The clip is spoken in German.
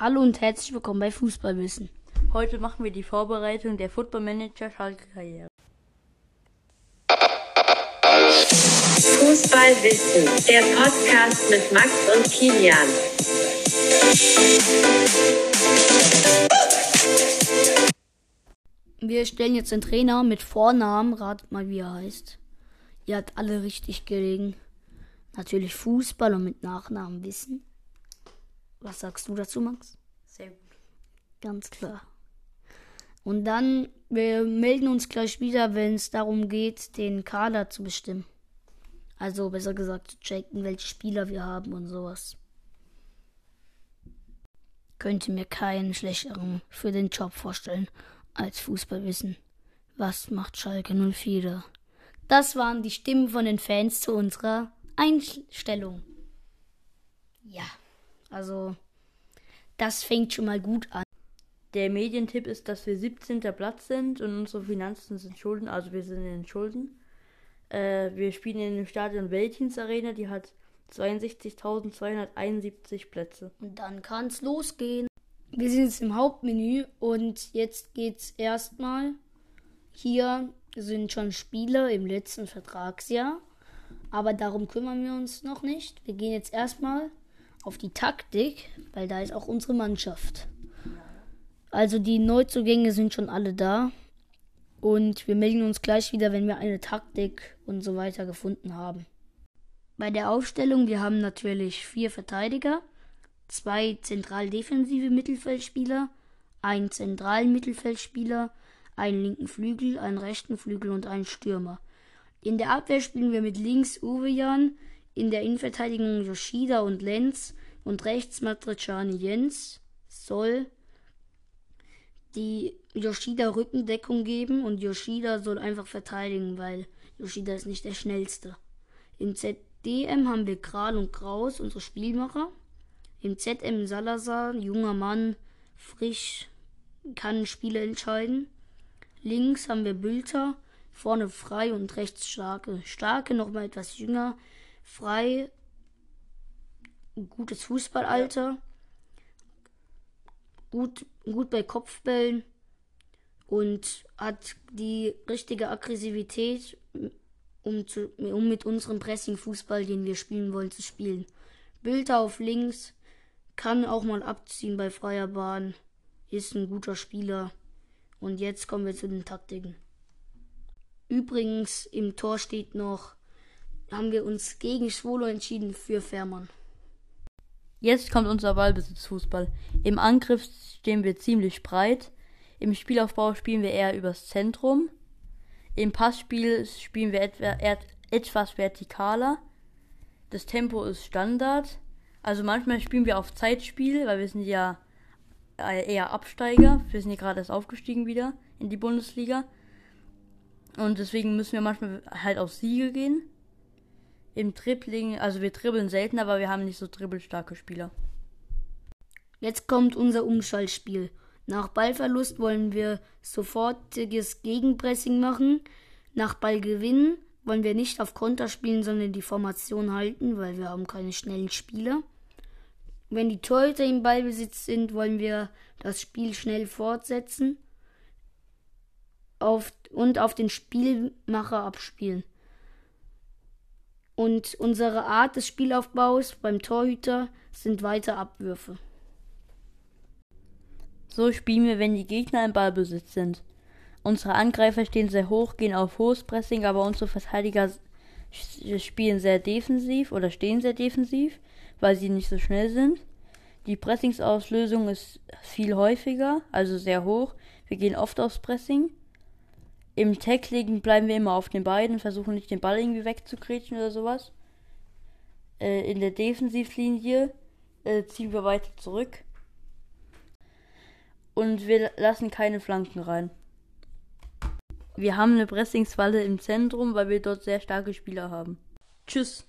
Hallo und herzlich willkommen bei Fußballwissen. Heute machen wir die Vorbereitung der Football Manager Schalke Karriere. Fußballwissen, der Podcast mit Max und Kilian. Wir stellen jetzt den Trainer mit Vornamen, ratet mal wie er heißt. Ihr habt alle richtig gelegen. Natürlich Fußball und mit Nachnamen wissen. Was sagst du dazu, Max? Sehr gut. Ganz klar. Und dann, wir melden uns gleich wieder, wenn es darum geht, den Kader zu bestimmen. Also besser gesagt zu checken, welche Spieler wir haben und sowas. Könnte mir keinen schlechteren für den Job vorstellen als Fußballwissen. Was macht Schalke 04 da? Das waren die Stimmen von den Fans zu unserer Einstellung. Ja, also das fängt schon mal gut an. Der Medientipp ist, dass wir 17. Platz sind und unsere Finanzen sind Schulden, also wir sind in den Schulden. Äh, wir spielen in dem Stadion Weltins Arena, die hat 62.271 Plätze. Und dann kann's losgehen. Wir sind jetzt im Hauptmenü und jetzt geht's erstmal. Hier sind schon Spieler im letzten Vertragsjahr, aber darum kümmern wir uns noch nicht. Wir gehen jetzt erstmal auf die Taktik, weil da ist auch unsere Mannschaft. Also die Neuzugänge sind schon alle da und wir melden uns gleich wieder, wenn wir eine Taktik und so weiter gefunden haben. Bei der Aufstellung, wir haben natürlich vier Verteidiger, zwei zentral defensive Mittelfeldspieler, einen zentralen Mittelfeldspieler, einen linken Flügel, einen rechten Flügel und einen Stürmer. In der Abwehr spielen wir mit links Uwe Jan, in der Innenverteidigung Yoshida und Lenz und rechts Matriciani Jens soll die Yoshida Rückendeckung geben und Yoshida soll einfach verteidigen, weil Yoshida ist nicht der schnellste. Im ZDM haben wir Kral und Kraus, unsere Spielmacher. Im ZM Salazar, junger Mann, frisch, kann Spiele entscheiden. Links haben wir Bülter, vorne frei und rechts starke. Starke nochmal etwas jünger, frei, gutes Fußballalter, gut, gut bei Kopfbällen und hat die richtige Aggressivität, um, zu, um mit unserem Pressing-Fußball, den wir spielen wollen, zu spielen. Bülter auf links, kann auch mal abziehen bei freier Bahn, ist ein guter Spieler. Und jetzt kommen wir zu den Taktiken. Übrigens, im Tor steht noch, haben wir uns gegen Schwolo entschieden für Fährmann. Jetzt kommt unser Ballbesitzfußball. Im Angriff stehen wir ziemlich breit. Im Spielaufbau spielen wir eher übers Zentrum. Im Passspiel spielen wir etwa, etwas vertikaler. Das Tempo ist Standard. Also manchmal spielen wir auf Zeitspiel, weil wir sind ja äh, eher Absteiger. Wir sind ja gerade erst aufgestiegen wieder in die Bundesliga. Und deswegen müssen wir manchmal halt auf Siege gehen. Im Dribbling, also wir dribbeln selten, aber wir haben nicht so dribbelstarke Spieler. Jetzt kommt unser Umschaltspiel. Nach Ballverlust wollen wir sofortiges Gegenpressing machen. Nach Ballgewinn wollen wir nicht auf Konter spielen, sondern die Formation halten, weil wir haben keine schnellen Spieler. Wenn die Torhüter im Ballbesitz sind, wollen wir das Spiel schnell fortsetzen auf, und auf den Spielmacher abspielen. Und unsere Art des Spielaufbaus beim Torhüter sind weiter Abwürfe. So spielen wir, wenn die Gegner im Ballbesitz sind. Unsere Angreifer stehen sehr hoch, gehen auf hohes Pressing, aber unsere Verteidiger spielen sehr defensiv oder stehen sehr defensiv, weil sie nicht so schnell sind. Die Pressingsauslösung ist viel häufiger, also sehr hoch. Wir gehen oft aufs Pressing. Im Tackling bleiben wir immer auf den Beinen, versuchen nicht den Ball irgendwie wegzukretschen oder sowas. Äh, in der Defensivlinie äh, ziehen wir weiter zurück. Und wir lassen keine Flanken rein. Wir haben eine Pressingsfalle im Zentrum, weil wir dort sehr starke Spieler haben. Tschüss.